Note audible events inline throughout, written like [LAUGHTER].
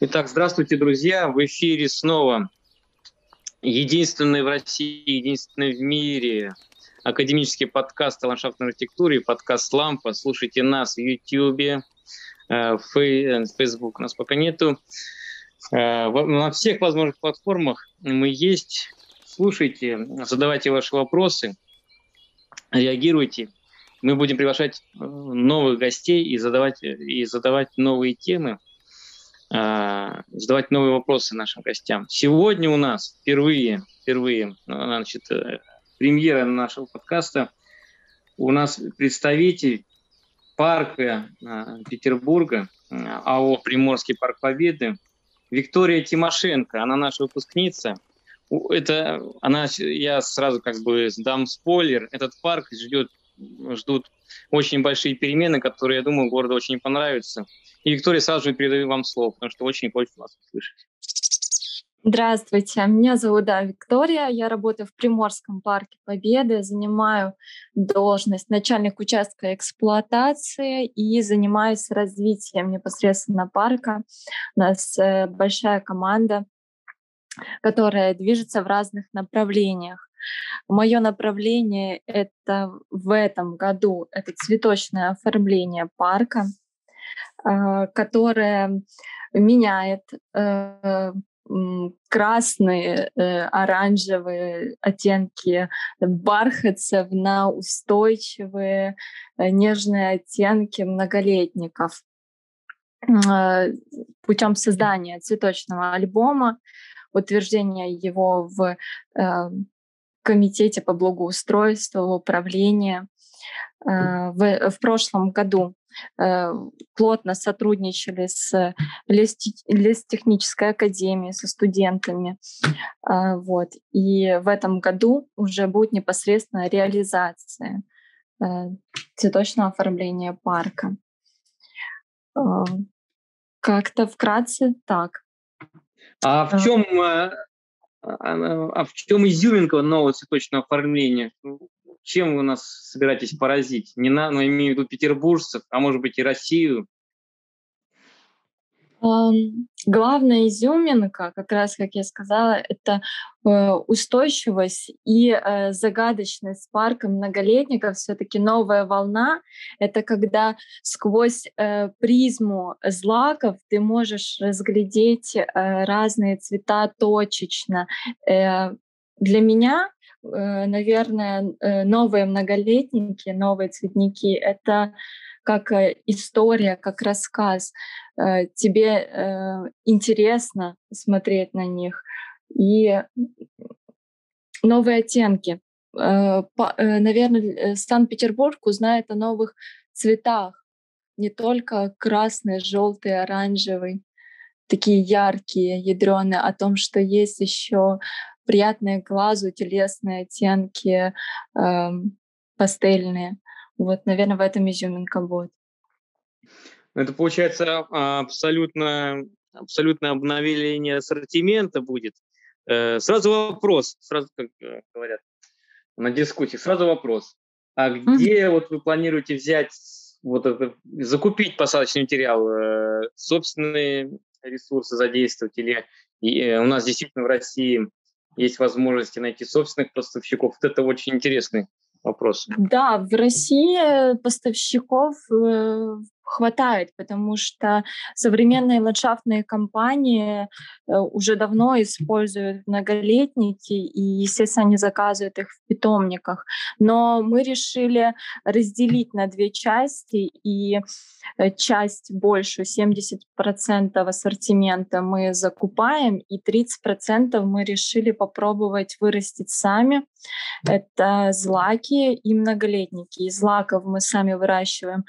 Итак, здравствуйте, друзья. В эфире снова единственный в России, единственный в мире академический подкаст о ландшафтной архитектуре, подкаст «Лампа». Слушайте нас в YouTube, э, в Facebook нас пока нету. Э, на всех возможных платформах мы есть. Слушайте, задавайте ваши вопросы, реагируйте. Мы будем приглашать э, новых гостей и задавать, и задавать новые темы, э, задавать новые вопросы нашим гостям. Сегодня у нас впервые, впервые, значит, премьера нашего подкаста. У нас представитель парка Петербурга, АО «Приморский парк Победы», Виктория Тимошенко, она наша выпускница. Это она, я сразу как бы дам спойлер. Этот парк ждет, ждут очень большие перемены, которые, я думаю, городу очень понравятся. И Виктория сразу же передаю вам слово, потому что очень хочется вас услышать. Здравствуйте, меня зовут да, Виктория, я работаю в Приморском парке Победы, занимаю должность начальник участка эксплуатации и занимаюсь развитием непосредственно парка. У нас э, большая команда, которая движется в разных направлениях. Мое направление это в этом году это цветочное оформление парка, э, которое меняет э, красные, э, оранжевые оттенки бархатцев на устойчивые э, нежные оттенки многолетников. Э, путем создания цветочного альбома, утверждения его в комитете по благоустройству, управлению. В, в прошлом году Э, плотно сотрудничали с лестехнической академией, со студентами. Вот. И в этом году уже будет непосредственно реализация э, цветочного оформления парка. Как-то вкратце так. А в чем, а, а в чем изюминка нового цветочного оформления? чем вы нас собираетесь поразить? Не на, но имею в виду петербуржцев, а может быть и Россию? Главная изюминка, как раз, как я сказала, это э, устойчивость и э, загадочность парка многолетников. Все-таки новая волна — это когда сквозь э, призму злаков ты можешь разглядеть разные цвета точечно. Для меня наверное, новые многолетники, новые цветники — это как э, история, как рассказ. Тебе интересно смотреть на них. И новые оттенки. Наверное, Санкт-Петербург узнает о новых цветах. Не только красный, желтый, оранжевый, такие яркие, ядреные, о том, что есть еще приятные глазу, телесные оттенки, э, пастельные. Вот, наверное, в этом изюминка будет. Ну, это получается а, абсолютно, абсолютно обновление ассортимента будет. Э, сразу вопрос, сразу, как э, говорят на дискуссии, сразу вопрос. А где mm-hmm. вот вы планируете взять, вот это, закупить посадочный материал, э, собственные ресурсы задействовать или и, у нас действительно в России есть возможности найти собственных поставщиков. Вот это очень интересный вопрос. Да, в России поставщиков э, хватает, потому что современные ландшафтные компании э, уже давно используют многолетники, и, естественно, они заказывают их в питомниках. Но мы решили разделить на две части, и э, часть больше, 70% ассортимента мы закупаем, и 30% мы решили попробовать вырастить сами. Это злаки и многолетники. Из злаков мы сами выращиваем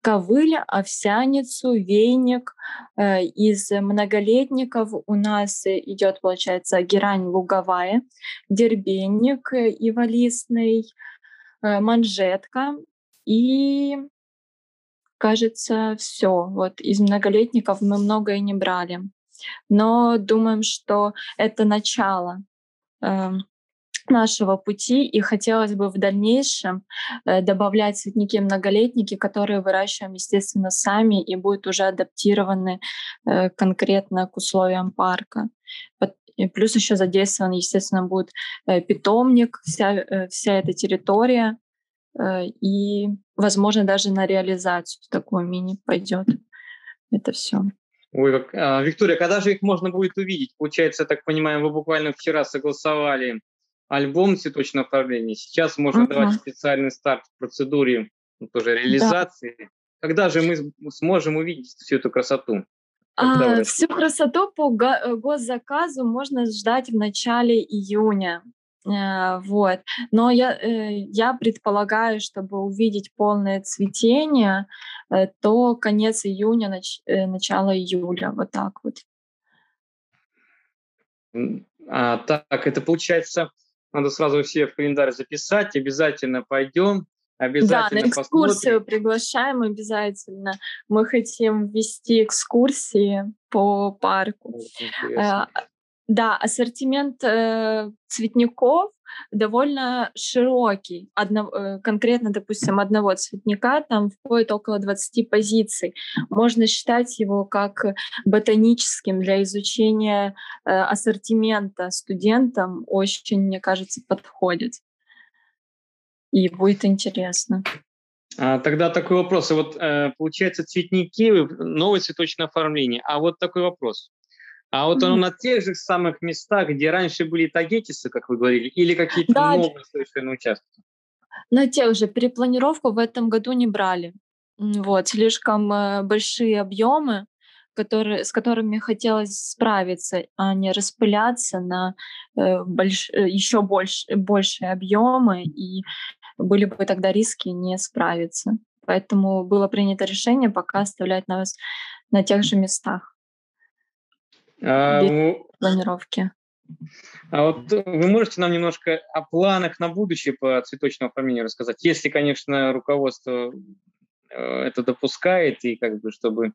ковыль, овсяницу, вейник. Э, из многолетников у нас идет, получается, герань луговая, дербенник иволистный, э, манжетка и кажется, все. Вот из многолетников мы многое не брали. Но думаем, что это начало. Нашего пути, и хотелось бы в дальнейшем э, добавлять цветники-многолетники, которые выращиваем, естественно, сами и будут уже адаптированы э, конкретно к условиям парка. И плюс еще задействован, естественно, будет э, питомник, вся, вся эта территория, и, возможно, даже на реализацию такую мини пойдет это все. Ой, а, Виктория, когда же их можно будет увидеть? Получается, я так понимаю, вы буквально вчера согласовали альбом цветочного оформления. Сейчас можно uh-huh. давать специальный старт в процедуре ну, тоже реализации. Да. Когда же мы сможем увидеть всю эту красоту? А, всю красоту по э, госзаказу можно ждать в начале июня. Э, вот. Но я, э, я предполагаю, чтобы увидеть полное цветение, то конец июня, нач, начало июля, вот так вот. А, так, это получается, надо сразу все в календарь записать, обязательно пойдем. Обязательно да, на экскурсию посмотрим. приглашаем обязательно. Мы хотим вести экскурсии по парку. Э, да, ассортимент э, цветников довольно широкий. Одно, э, конкретно, допустим, одного цветника там входит около 20 позиций. Можно считать его как ботаническим для изучения э, ассортимента студентам. Очень, мне кажется, подходит и будет интересно. А, тогда такой вопрос. Вот э, получается цветники, новое цветочное оформление. А вот такой вопрос. А вот оно на тех же самых местах, где раньше были тагетисы, как вы говорили, или какие-то да, новые совершенно участки? На тех же. Перепланировку в этом году не брали. Вот, слишком э, большие объемы, которые, с которыми хотелось справиться, а не распыляться на э, больш, э, еще больше, большие объемы и были бы тогда риски не справиться. Поэтому было принято решение пока оставлять нас на тех же местах. А, планировки. А вот вы можете нам немножко о планах на будущее по цветочному оформлению рассказать, если, конечно, руководство э, это допускает, и как бы чтобы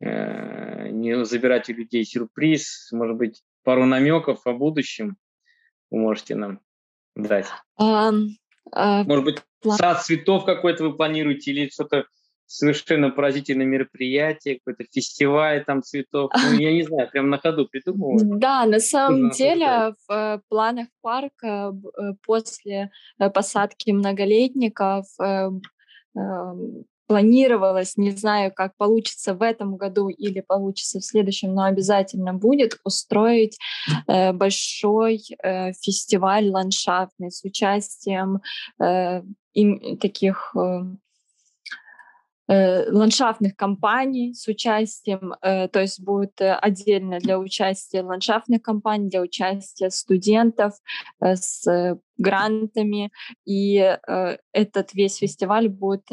э, не забирать у людей сюрприз, может быть, пару намеков о будущем вы можете нам дать. Um, а, Может быть, план... сад цветов какой-то вы планируете или что-то совершенно поразительное мероприятие, какой-то фестиваль там цветов. Ну, [LAUGHS] я не знаю, прям на ходу придумываю. Да, на самом деле в э, планах парка э, после э, посадки многолетников эм, планировалось, не знаю, как получится в этом году или получится в следующем, но обязательно будет устроить э, большой э, фестиваль ландшафтный с участием э, им, таких Э, ландшафтных компаний с участием, э, то есть будет э, отдельно для участия ландшафтных компаний, для участия студентов с грантами. И этот весь фестиваль будет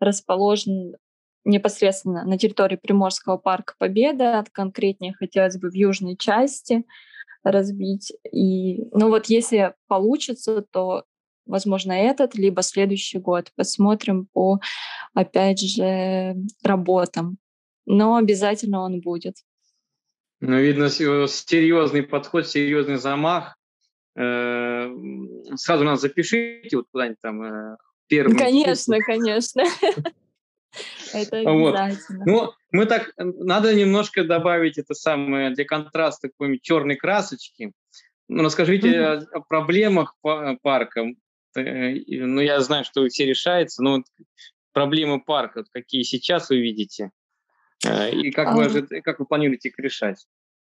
расположен непосредственно на территории Приморского парка Победа, конкретнее хотелось бы в южной части разбить. И, ну вот если получится, то возможно, этот, либо следующий год. Посмотрим по, опять же, работам. Но обязательно он будет. Ну, видно, серьезный подход, серьезный замах. Э, сразу нас запишите вот куда-нибудь там э, первым. Конечно, конечно. [LAUGHS] Это обязательно. Ну, мы так, надо немножко добавить это самое для контраста какой-нибудь черной красочки. Ну, расскажите о проблемах парка. Э, ну, я знаю, что все решается, но проблемы парка, какие сейчас вы видите, э, и как вы, ожид... как вы планируете их решать?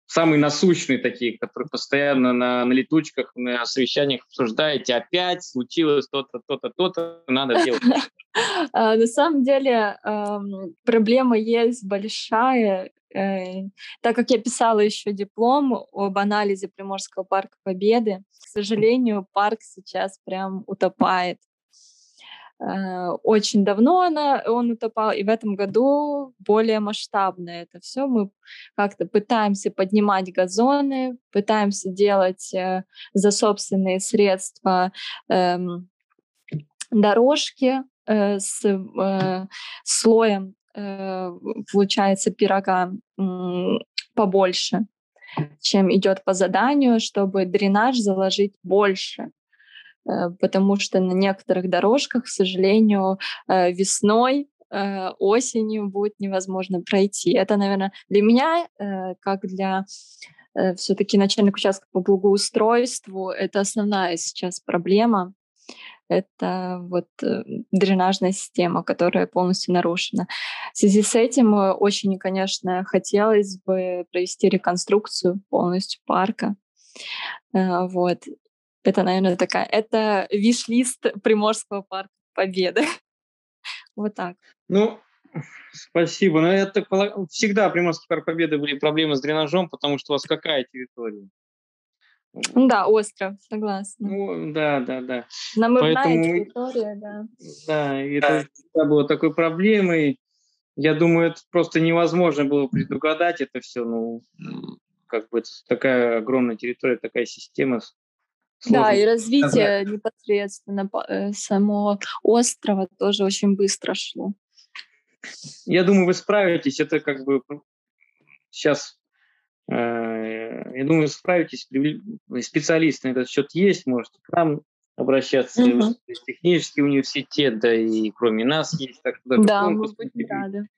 Самые насущные такие, которые постоянно на, на летучках, на совещаниях обсуждаете, опять случилось то-то, то-то, то-то, надо делать. [LAUGHS] А, на самом деле проблема есть большая, Э, так как я писала еще диплом об анализе Приморского парка Победы, к сожалению, парк сейчас прям утопает. Э, очень давно она, он утопал, и в этом году более масштабно это все. Мы как-то пытаемся поднимать газоны, пытаемся делать э, за собственные средства эм, дорожки с слоем Э, получается пирога побольше. чем идет по заданию, чтобы дренаж заложить больше. Э, потому что на некоторых дорожках, к сожалению, э, весной э, осенью будет невозможно пройти. Это, наверное, для меня, как для все-таки начальник участка по благоустройству, это основная сейчас проблема. Это вот дренажная система, которая полностью нарушена. В связи с этим очень, конечно, хотелось бы провести реконструкцию полностью парка. Вот. Это, наверное, такая, это виш-лист Приморского парка Победы. [LAUGHS] Вот так. Ну, спасибо. Но я так всегда Приморский парк Победы были проблемы с дренажом, потому что у вас какая территория? Да, остров, согласна. Ну, да, да, да. Намывная Поэтому, территория, да. Да, и это всегда было такой проблемой. Я думаю, это просто невозможно было предугадать это все. Ну, как бы это такая огромная территория, такая система да, и развитие сказать. непосредственно э, самого острова тоже очень быстро шло. Я думаю, вы справитесь. Это как бы сейчас, э, я думаю, вы справитесь. Специалисты на этот счет есть, можете к нам обращаться. Угу. Технический университет, да и кроме нас есть. Так, да, мы будем рады.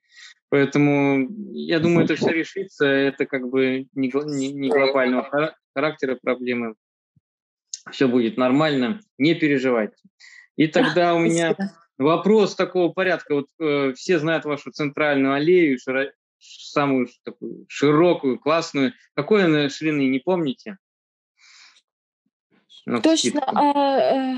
Поэтому я думаю, это все решится. Это как бы не, не, не глобального характера проблемы все будет нормально, не переживайте. И тогда у меня вопрос такого порядка. Вот э, все знают вашу центральную аллею, широ... самую такую широкую, классную. Какой она ширины, не помните? Ну, Точно, а, э,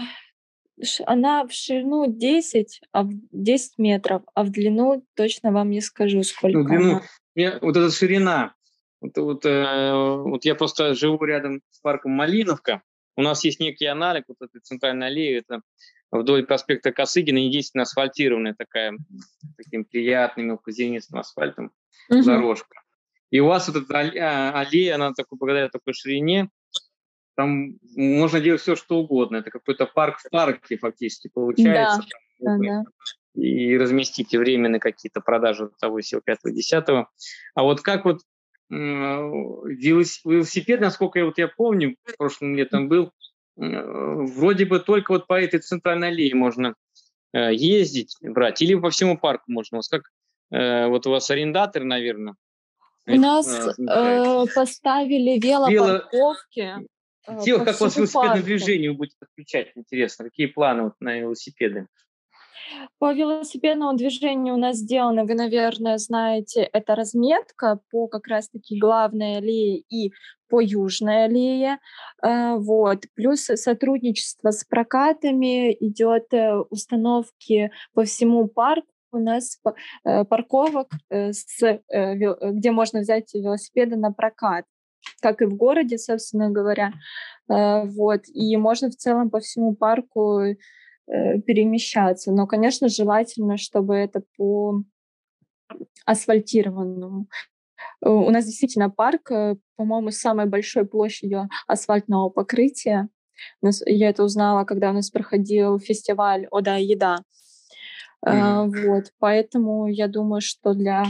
она в ширину 10, а в 10 метров, а в длину точно вам не скажу, сколько ну, длину, она. Я, вот эта ширина, вот, вот, э, вот я просто живу рядом с парком Малиновка, у нас есть некий аналог вот этой центральной аллеи, это вдоль проспекта Косыгина, единственная асфальтированная такая, таким приятным мелкозернистым асфальтом угу. дорожка. И у вас вот эта а, аллея, она такой, благодаря такой ширине, там можно делать все, что угодно. Это какой-то парк в парке фактически получается. Да, да, да. И разместите временные какие-то продажи того, пятого, десятого. А вот как вот велосипед, насколько я, вот я помню, прошлым летом был, вроде бы только вот по этой центральной аллее можно э, ездить, брать, или по всему парку можно. У вас как, э, вот у вас арендатор, наверное? У нас э, поставили велопарковки. Вело... как у вас велосипедное движение вы будете отключать, интересно, какие планы вот на велосипеды? По велосипедному движению у нас сделано, вы, наверное, знаете, это разметка по как раз-таки главной аллее и по южной аллее. Э, вот. Плюс сотрудничество с прокатами, идет э, установки по всему парку, у нас э, парковок, где можно взять велосипеды на прокат как и в городе, собственно говоря. Вот. И можно в целом по всему парку перемещаться. Но, конечно, желательно, чтобы это по асфальтированному. Э, у нас действительно парк, э, по-моему, с самой большой площадью асфальтного покрытия. Я это узнала, когда у нас проходил фестиваль «Ода еда». Mm-hmm. Вот, поэтому я думаю, что для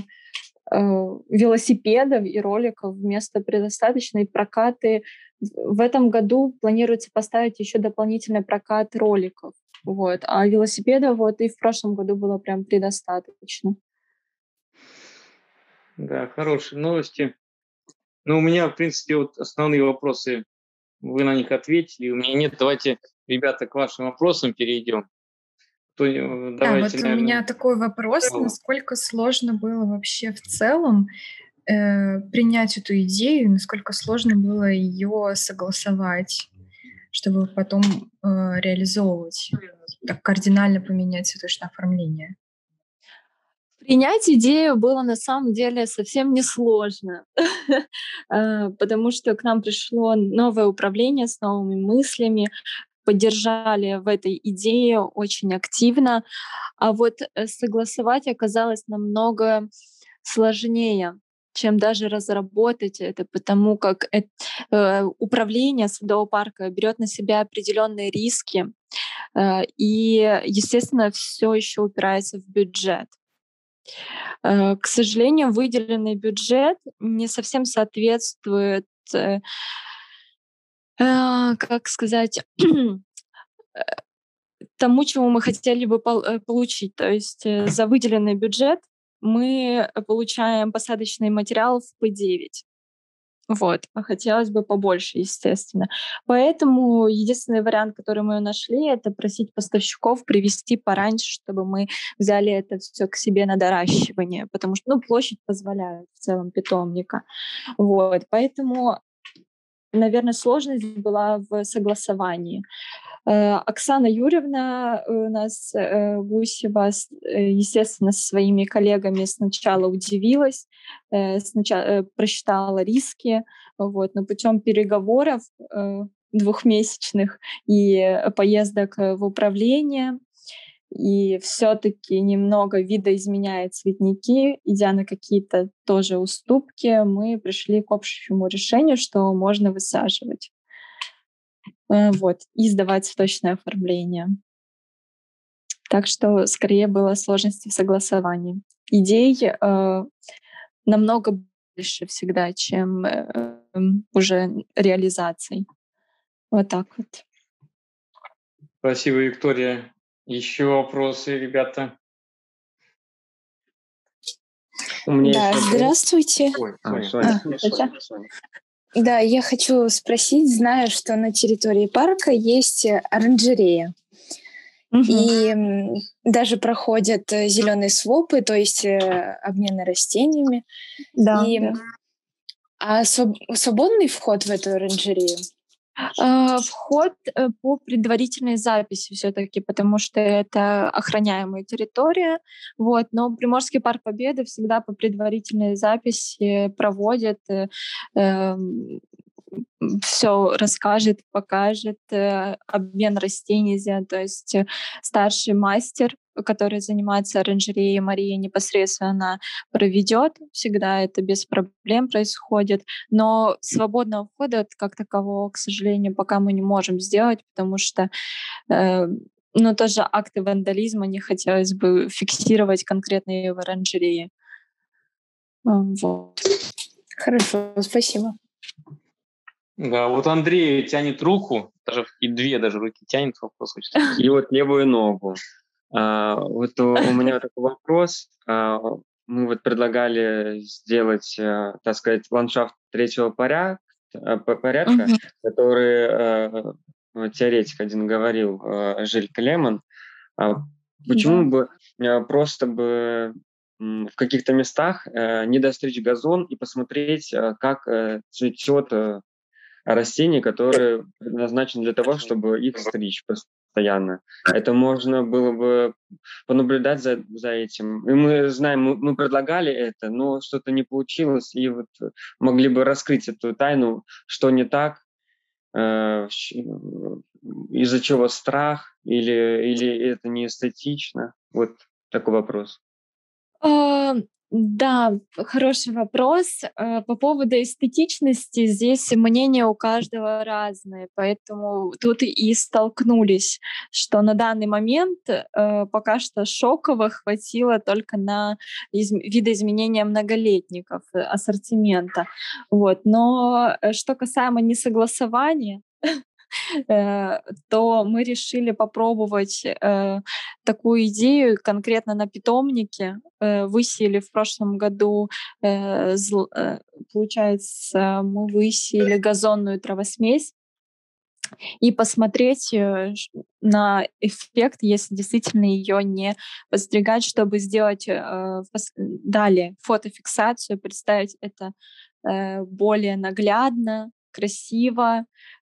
велосипедов и роликов места предостаточно, и прокаты в этом году планируется поставить еще дополнительный прокат роликов. Вот. А велосипеда вот и в прошлом году было прям предостаточно. Да, хорошие новости. Ну, у меня, в принципе, вот основные вопросы, вы на них ответили. У меня нет. Давайте, ребята, к вашим вопросам перейдем. То, давайте, э, да, вот наверное... у меня такой вопрос. Насколько сложно было вообще в целом э, принять эту идею, насколько сложно было ее согласовать? Чтобы потом э, реализовывать, так кардинально поменять цветочное оформление? Принять идею было на самом деле совсем несложно, [LAUGHS] э, потому что к нам пришло новое управление с новыми мыслями, поддержали в этой идее очень активно, а вот э, согласовать оказалось намного сложнее, чем даже разработать это, потому как это, э, управление садового парка берет на себя определенные риски, э, и, естественно, все еще упирается в бюджет. Э, к сожалению, выделенный бюджет не совсем соответствует э, э, как сказать, [CLEARS THROAT] тому, чего мы хотели бы получить. То есть за выделенный бюджет мы получаем посадочный материал в P9. Вот, а хотелось бы побольше, естественно. Поэтому единственный вариант, который мы нашли, это просить поставщиков привезти пораньше, чтобы мы взяли это все к себе на доращивание, потому что, ну, площадь позволяет в целом питомника. Вот, поэтому, наверное, сложность была в согласовании. Э, Оксана Юрьевна у нас э, Гусева, э, естественно, со своими коллегами сначала удивилась, сначала просчитала риски, вот, но путем переговоров двухмесячных и поездок в управление и все-таки немного видоизменяет цветники, идя на какие-то тоже уступки, мы пришли к общему решению, что можно высаживать. Э, вот, и сдавать цветочное оформление. Так что скорее было сложности в согласовании. Идей э, намного больше всегда, чем э, уже реализаций. Вот так вот. Спасибо, Виктория. Еще вопросы, ребята? У меня да, здравствуйте. Ой, а, Соня, а, Соня, Соня. Да, я хочу спросить, знаю, что на территории парка есть оранжерея. Угу. И даже проходят э, зеленые свопы, то есть э, обмены растениями. Да. И, да. А свободный вход в эту оранжерею? А, вход э, по предварительной записи все-таки, потому что это охраняемая территория. Вот. Но Приморский парк Победы всегда по предварительной записи проводит э, эм, все расскажет, покажет, э, обмен растений, то есть э, старший мастер, который занимается оранжереей, Мария непосредственно проведет, всегда это без проблем происходит, но свободного входа как такового, к сожалению, пока мы не можем сделать, потому что э, ну, тоже акты вандализма не хотелось бы фиксировать конкретные в оранжерее. Вот. Хорошо, спасибо. Да, вот Андрей тянет руку, даже и две даже руки тянет вопрос. И вот левую ногу. А, вот у, меня такой вопрос. А, мы вот предлагали сделать, а, так сказать, ландшафт третьего порядка, порядка который а, теоретик один говорил, Жиль Клеман. Почему бы просто бы в каких-то местах не достричь газон и посмотреть, как э, цветет растений, которые предназначены для того, чтобы их стричь постоянно. Это можно было бы понаблюдать за, за этим. И мы знаем, мы, мы предлагали это, но что-то не получилось, и вот могли бы раскрыть эту тайну, что не так, э, из-за чего страх, или, или это не эстетично. Вот такой вопрос. Да, хороший вопрос. Э, по поводу эстетичности здесь мнения у каждого разные, поэтому тут и столкнулись, что на данный момент э, пока что шоково хватило только на из... видоизменения многолетников э, ассортимента. Вот. Но что касаемо несогласования, [LAUGHS] [LAUGHS] то мы решили попробовать э, такую идею конкретно на питомнике. Э, высеяли в прошлом году, получается, мы высеяли газонную травосмесь и посмотреть на эффект, если действительно ее не подстригать, чтобы сделать далее фотофиксацию, представить это более наглядно, красиво, Э,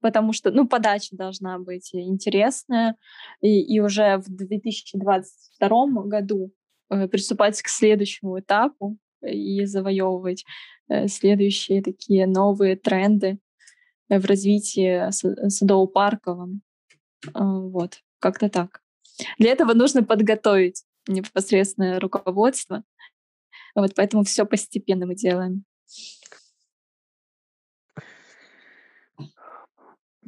потому что, ну, подача должна быть интересная, и, и уже в 2022 году э, приступать к следующему этапу и завоевывать э, следующие такие новые тренды в развитии садово-парковом. Вот, как-то так. Для этого нужно подготовить непосредственное руководство. Вот поэтому все постепенно мы делаем.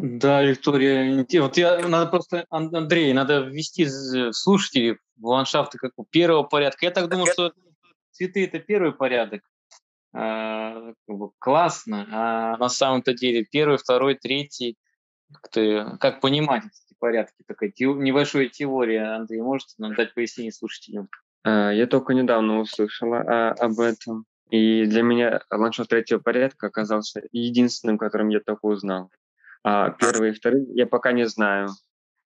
Да, Виктория, вот я, надо просто, Андрей, надо ввести слушателей в ландшафты как у первого порядка. Я так думаю, что цветы – это первый порядок. как бы классно, а на самом-то деле первый, второй, третий, как, как понимать эти порядки? Такая те, небольшая теория, Андрей, можете нам дать пояснение слушателям? Я только недавно услышала а, об этом. И для меня ландшафт третьего порядка оказался единственным, которым я только узнал. А первые и вторые я пока не знаю.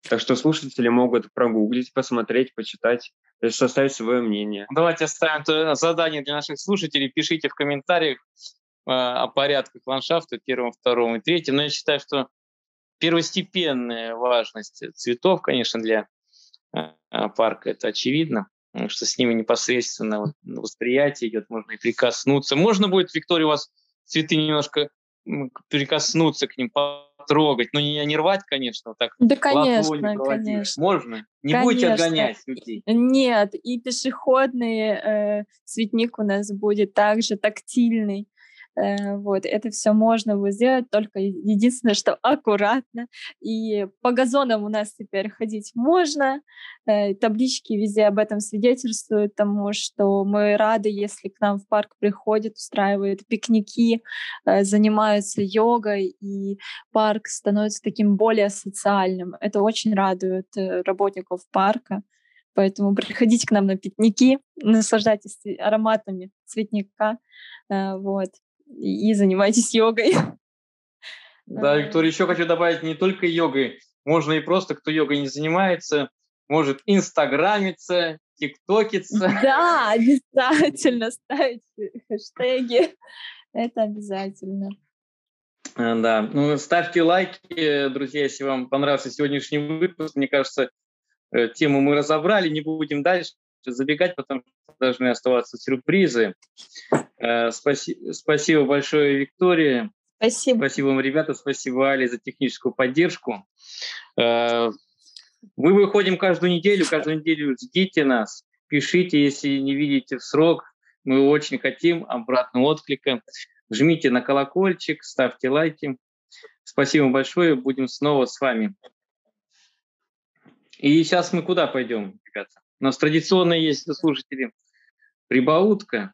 Так что слушатели могут прогуглить, посмотреть, почитать, составить свое мнение. Давайте оставим задание для наших слушателей. Пишите в комментариях э, о порядках ландшафта первом, втором и третьем. Но я считаю, что первостепенная важность цветов, конечно, для э, парка, это очевидно что с ними непосредственно восприятие идет, можно и прикоснуться. Можно будет, Виктория, у вас цветы немножко прикоснуться к ним, потрогать, но не, не рвать, конечно, вот так. Да, конечно, конечно. Можно? Не конечно. будете отгонять людей? Нет, и пешеходный э, цветник у нас будет также тактильный. Э, вот, это все можно будет сделать, только единственное, что аккуратно. И по газонам у нас теперь ходить можно. Э, таблички везде об этом свидетельствуют, тому что мы рады, если к нам в парк приходят, устраивают пикники, э, занимаются йогой, и парк становится таким более социальным. Это очень радует работников парка. Поэтому приходите к нам на пикники, наслаждайтесь ароматами цветника. Вот и занимайтесь йогой. Да, Виктория, еще хочу добавить не только йогой, можно и просто, кто йогой не занимается, может инстаграмиться, тиктокиться. [LAUGHS] Да, обязательно ставить хэштеги. Это обязательно. А, да, ну ставьте лайки, друзья, если вам понравился сегодняшний выпуск. Мне кажется, э, тему мы разобрали, не будем дальше забегать, потому что должны оставаться сюрпризы. Э, спаси, спасибо большое, Виктория. Спасибо. Спасибо вам, ребята. Спасибо, Али, за техническую поддержку. Э, мы выходим каждую неделю. Каждую неделю ждите нас. Пишите, если не видите в срок. Мы очень хотим обратного отклика. Жмите на колокольчик, ставьте лайки. Спасибо большое. Будем снова с вами. И сейчас мы куда пойдем, ребята? У нас традиционно есть слушатели прибаутка,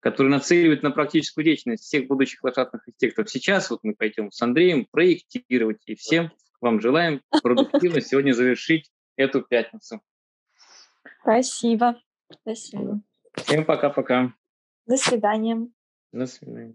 который нацеливает на практическую деятельность всех будущих лошадных архитекторов. Сейчас вот мы пойдем с Андреем проектировать, и всем вам желаем продуктивно сегодня завершить эту пятницу. Спасибо. Спасибо. Всем пока-пока. До свидания. До свидания.